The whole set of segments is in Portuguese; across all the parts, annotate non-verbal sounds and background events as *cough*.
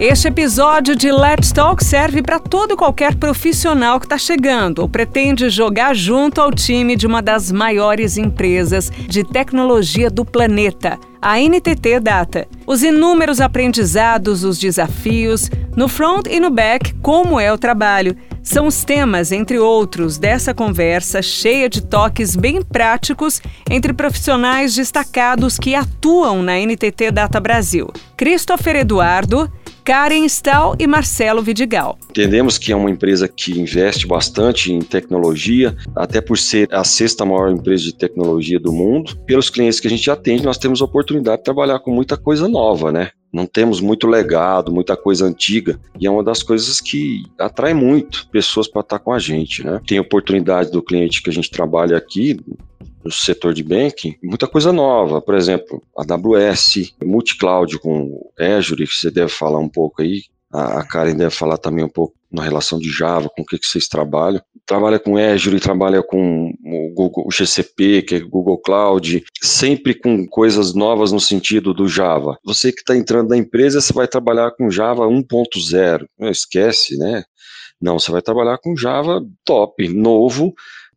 Este episódio de Let's Talk serve para todo qualquer profissional que está chegando ou pretende jogar junto ao time de uma das maiores empresas de tecnologia do planeta, a NTT Data. Os inúmeros aprendizados, os desafios, no front e no back, como é o trabalho. São os temas, entre outros, dessa conversa cheia de toques bem práticos entre profissionais destacados que atuam na NTT Data Brasil. Christopher Eduardo, Karen Stahl e Marcelo Vidigal. Entendemos que é uma empresa que investe bastante em tecnologia, até por ser a sexta maior empresa de tecnologia do mundo. Pelos clientes que a gente atende, nós temos a oportunidade de trabalhar com muita coisa nova, né? Não temos muito legado, muita coisa antiga, e é uma das coisas que atrai muito pessoas para estar com a gente, né? Tem oportunidade do cliente que a gente trabalha aqui, no setor de banking, muita coisa nova, por exemplo, AWS, multi-cloud com Azure, que você deve falar um pouco aí, a Karen deve falar também um pouco na relação de Java, com o que, que vocês trabalham. Trabalha com Azure, trabalha com o, Google, o GCP, que é Google Cloud, sempre com coisas novas no sentido do Java. Você que está entrando na empresa, você vai trabalhar com Java 1.0. Não esquece, né? Não, você vai trabalhar com Java top, novo,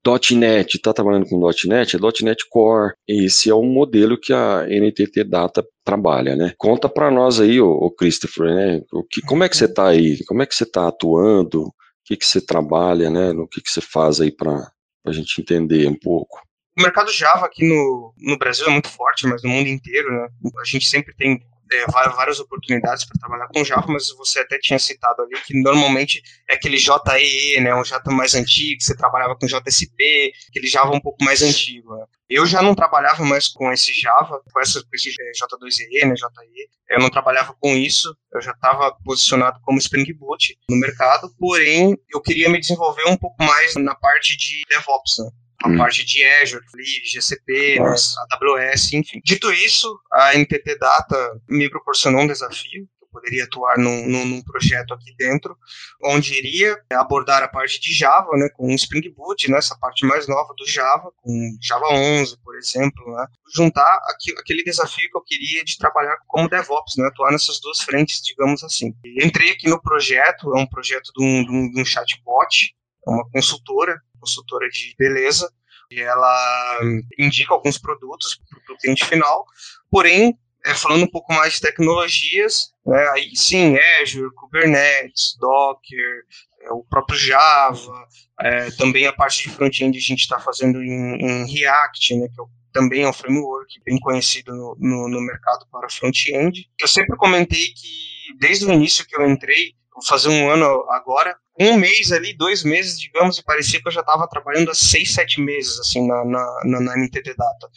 .NET, está trabalhando com .NET, é .NET Core. Esse é o modelo que a NTT Data trabalha, né? Conta para nós aí, o, Christopher, né? O que, como é que você está aí? Como é que você está atuando? O que, que você trabalha, né? No que, que você faz aí para a gente entender um pouco? O mercado Java aqui no, no Brasil é muito forte, mas no mundo inteiro, né? A gente sempre tem é, várias oportunidades para trabalhar com Java, mas você até tinha citado ali que normalmente é aquele JEE, né, um Java mais antigo, você trabalhava com JSP, aquele Java um pouco mais antigo. Né. Eu já não trabalhava mais com esse Java, com, essa, com esse é, J2EE, né, JE, eu não trabalhava com isso, eu já estava posicionado como Spring Boot no mercado, porém eu queria me desenvolver um pouco mais na parte de DevOps, né a hum. parte de Azure, GCP, né, AWS, enfim. Dito isso, a NTT Data me proporcionou um desafio. Eu poderia atuar num, num, num, projeto aqui dentro, onde iria abordar a parte de Java, né, com Spring Boot, né, essa parte mais nova do Java, com Java 11, por exemplo, né, juntar aqui, aquele desafio que eu queria de trabalhar como DevOps, né, atuar nessas duas frentes, digamos assim. E entrei aqui no projeto, é um projeto de um, de um, de um chatbot, é uma consultora, consultora de beleza, e ela indica alguns produtos para o cliente final, porém, é, falando um pouco mais de tecnologias, né, aí sim, Azure, Kubernetes, Docker, é, o próprio Java, é, também a parte de front-end a gente está fazendo em, em, React, né, que é também é um framework bem conhecido no, no, no mercado para front-end. Eu sempre comentei que desde o início que eu entrei, vou fazer um ano agora, um mês ali, dois meses, digamos, e parecia que eu já estava trabalhando há seis, sete meses, assim, na, na, na, na NTT Data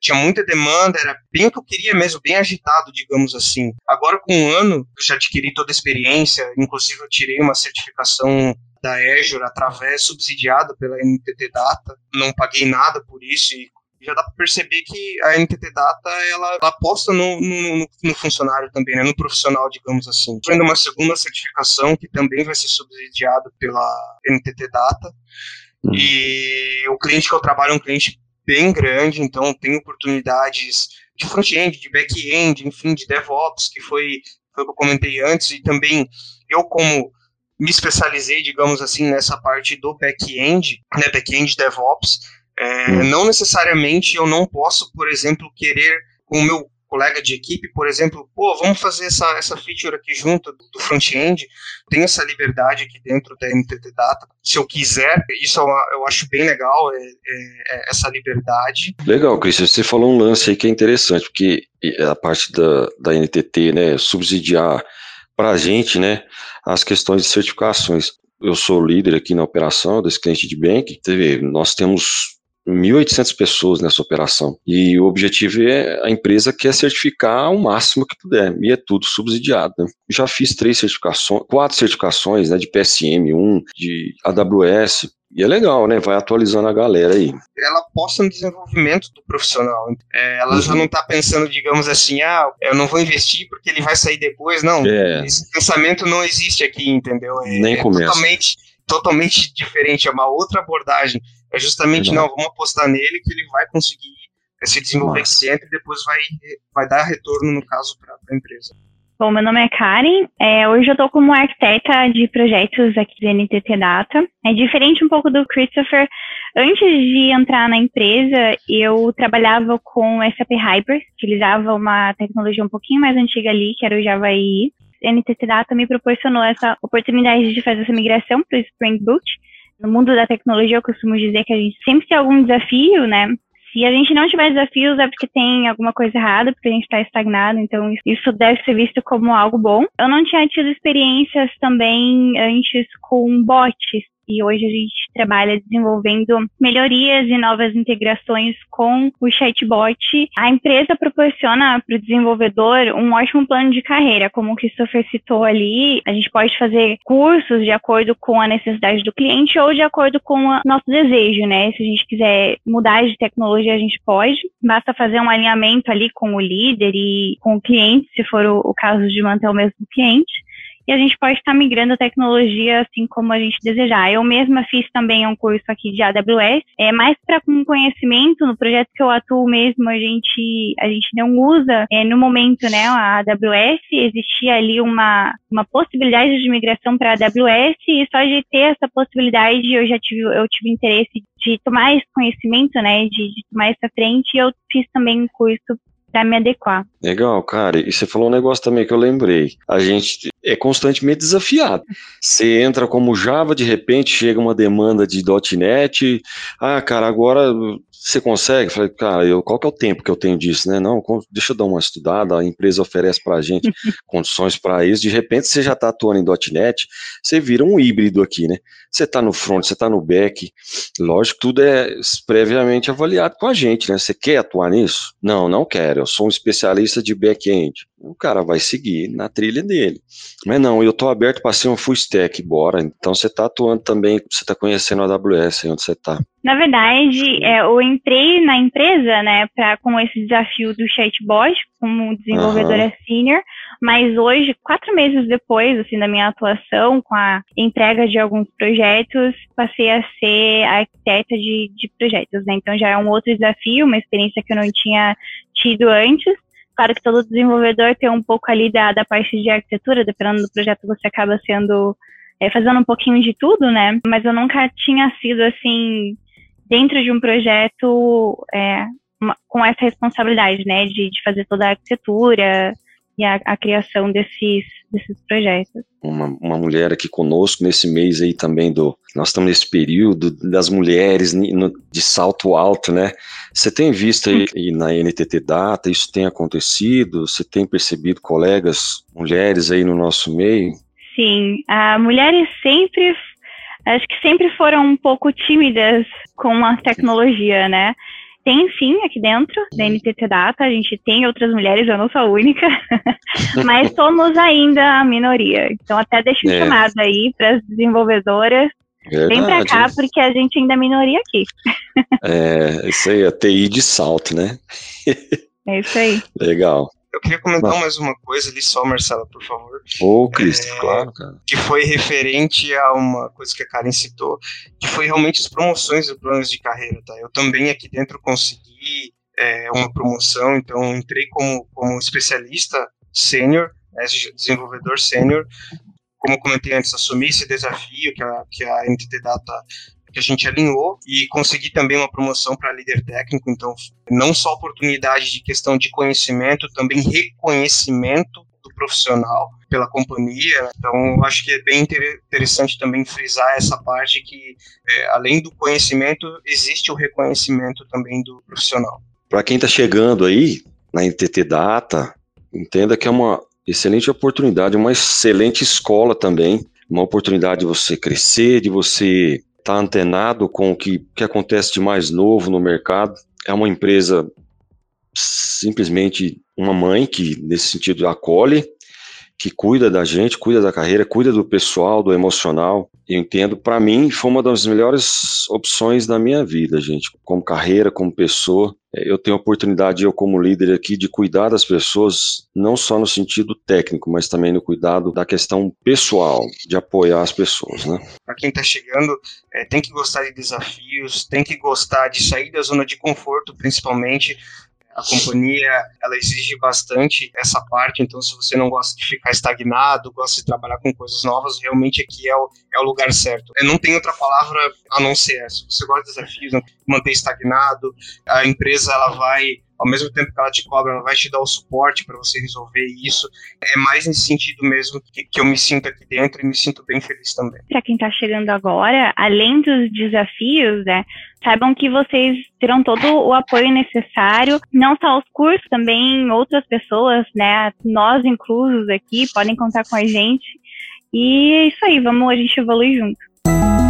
tinha muita demanda, era bem o que eu queria mesmo, bem agitado, digamos assim. Agora, com um ano, eu já adquiri toda a experiência, inclusive eu tirei uma certificação da Azure através, subsidiada pela NTT Data, não paguei nada por isso e já dá para perceber que a NTT Data ela, ela aposta no, no, no, funcionário também, né, no profissional, digamos assim. Tendo uma segunda certificação que também vai ser subsidiada pela NTT Data. Uhum. E o cliente que eu trabalho é um cliente bem grande, então tem oportunidades de front-end, de back-end, enfim, de DevOps, que foi, foi o que eu comentei antes, e também eu como me especializei, digamos assim, nessa parte do back-end, né, back-end DevOps, é, hum. Não necessariamente eu não posso, por exemplo, querer com o meu colega de equipe, por exemplo, pô, vamos fazer essa, essa feature aqui junto do, front-end, tenho essa liberdade aqui dentro da NTT Data, se eu quiser, isso eu, eu acho bem legal, é, é, é essa liberdade. Legal, Cris, você falou um lance aí que é interessante, porque a parte da, da NTT, né, subsidiar para a gente, né, as questões de certificações. Eu sou líder aqui na operação desse cliente de bank, nós temos 1.800 pessoas nessa operação. E o objetivo é a empresa quer certificar o máximo que puder, e é tudo subsidiado. Né? Já fiz três certificações, quatro certificações né, de PSM, um de AWS, e é legal, né? Vai atualizando a galera aí. Ela aposta no desenvolvimento do profissional. É, ela uhum. já não está pensando, digamos assim, ah, eu não vou investir porque ele vai sair depois. Não, é. esse pensamento não existe aqui, entendeu? É, Nem é começa. Totalmente, totalmente diferente, é uma outra abordagem. É justamente, não, vamos apostar nele que ele vai conseguir se desenvolver Nossa. sempre e depois vai, vai dar retorno, no caso, para a empresa. Bom, meu nome é Karen. É, hoje eu estou como arquiteta de projetos aqui da NTT Data. É diferente um pouco do Christopher. Antes de entrar na empresa, eu trabalhava com SAP Hyper, utilizava uma tecnologia um pouquinho mais antiga ali, que era o Java EE. A NTT Data me proporcionou essa oportunidade de fazer essa migração para o Spring Boot. No mundo da tecnologia, eu costumo dizer que a gente sempre tem algum desafio, né? Se a gente não tiver desafios, é porque tem alguma coisa errada, porque a gente está estagnado, então isso deve ser visto como algo bom. Eu não tinha tido experiências também antes com bots, e hoje a gente trabalha desenvolvendo melhorias e novas integrações com o chatbot. A empresa proporciona para o desenvolvedor um ótimo plano de carreira, como o Christopher citou ali, a gente pode fazer cursos de acordo com a necessidade do cliente ou de acordo com o nosso desejo, né? Se a gente quiser mudar de tecnologia, a gente pode. Basta fazer um alinhamento ali com o líder e com o cliente, se for o, o caso de manter o mesmo cliente e a gente pode estar migrando a tecnologia assim como a gente desejar. Eu mesma fiz também um curso aqui de AWS, é mais para um conhecimento no projeto que eu atuo mesmo, a gente a gente não usa é, no momento, né, a AWS, existia ali uma uma possibilidade de migração para a AWS e só de ter essa possibilidade eu já tive eu tive interesse de tomar esse conhecimento, né, de, de tomar essa frente, e eu fiz também um curso para me adequar. Legal, cara. E você falou um negócio também que eu lembrei. A gente é constantemente desafiado. Você entra como Java, de repente chega uma demanda de .NET. Ah, cara, agora você consegue? Falei, cara, eu, qual que é o tempo que eu tenho disso, né? Não, deixa eu dar uma estudada, a empresa oferece para a gente *laughs* condições para isso. De repente você já está atuando em .NET, você vira um híbrido aqui, né? Você está no front, você está no back. Lógico, tudo é previamente avaliado com a gente, né? Você quer atuar nisso? Não, não quero. Eu sou um especialista de back-end. O cara vai seguir na trilha dele. Mas não, eu estou aberto para ser um full stack, bora. Então você está atuando também, você está conhecendo a AWS, onde você está. Na verdade, é, eu entrei na empresa, né, pra, com esse desafio do chatbot, como desenvolvedora uhum. senior, mas hoje, quatro meses depois, assim, da minha atuação, com a entrega de alguns projetos, passei a ser arquiteta de, de projetos, né, então já é um outro desafio, uma experiência que eu não tinha tido antes, Claro que todo desenvolvedor tem um pouco ali da, da parte de arquitetura, dependendo do projeto você acaba sendo, é, fazendo um pouquinho de tudo, né? Mas eu nunca tinha sido assim, dentro de um projeto é, uma, com essa responsabilidade, né? De, de fazer toda a arquitetura, e a, a, criação desses, desses projetos. Uma, uma mulher aqui conosco nesse mês aí também do. Nós estamos nesse período das mulheres no, de salto alto, né? Você tem visto aí, aí na NTT Data, isso tem acontecido? Você tem percebido colegas mulheres aí no nosso meio? Sim, a mulheres sempre acho que sempre foram um pouco tímidas com a tecnologia, né? Tem sim aqui dentro da NTT Data, a gente tem outras mulheres, eu não sou a única, *laughs* mas somos ainda a minoria. Então até deixo é. chamado aí para as desenvolvedoras. Verdade. Vem para cá porque a gente ainda é minoria aqui. é, isso aí, a TI de salto, né? *laughs* é isso aí. Legal. Eu queria comentar mais uma coisa ali só, Marcela, por favor. Ô, oh, Cristo, é, claro, cara. Que foi referente a uma coisa que a Karen citou, que foi realmente as promoções dos planos de carreira, tá? Eu também aqui dentro consegui é, uma promoção, então entrei como, como especialista sênior, né, desenvolvedor sênior, como comentei antes, assumi esse desafio que a, que a NTT Data que a gente alinhou e consegui também uma promoção para líder técnico, então não só oportunidade de questão de conhecimento, também reconhecimento do profissional pela companhia. Então, acho que é bem interessante também frisar essa parte que, é, além do conhecimento, existe o reconhecimento também do profissional. Para quem está chegando aí na NTT Data, entenda que é uma excelente oportunidade, uma excelente escola também, uma oportunidade de você crescer, de você está antenado com o que, que acontece de mais novo no mercado. É uma empresa simplesmente uma mãe que, nesse sentido, acolhe, que cuida da gente, cuida da carreira, cuida do pessoal, do emocional. Eu entendo, para mim, foi uma das melhores opções da minha vida, gente. Como carreira, como pessoa, eu tenho a oportunidade, eu como líder aqui, de cuidar das pessoas, não só no sentido técnico, mas também no cuidado da questão pessoal, de apoiar as pessoas, né? Para quem está chegando, é, tem que gostar de desafios, tem que gostar de sair da zona de conforto, principalmente, a companhia ela exige bastante essa parte, então se você não gosta de ficar estagnado, gosta de trabalhar com coisas novas, realmente aqui é o, é o lugar certo. Eu não tem outra palavra a não ser essa. Você gosta de desafios, manter estagnado, a empresa ela vai ao mesmo tempo que ela te cobra, ela vai te dar o suporte para você resolver isso. É mais nesse sentido mesmo que, que, eu me sinto aqui dentro e me sinto bem feliz também. Para quem está chegando agora, além dos desafios, né, saibam que vocês terão todo o apoio necessário, não só os cursos, também outras pessoas, né, nós inclusos aqui, podem contar com a gente. E é isso aí, vamos a gente evoluir junto.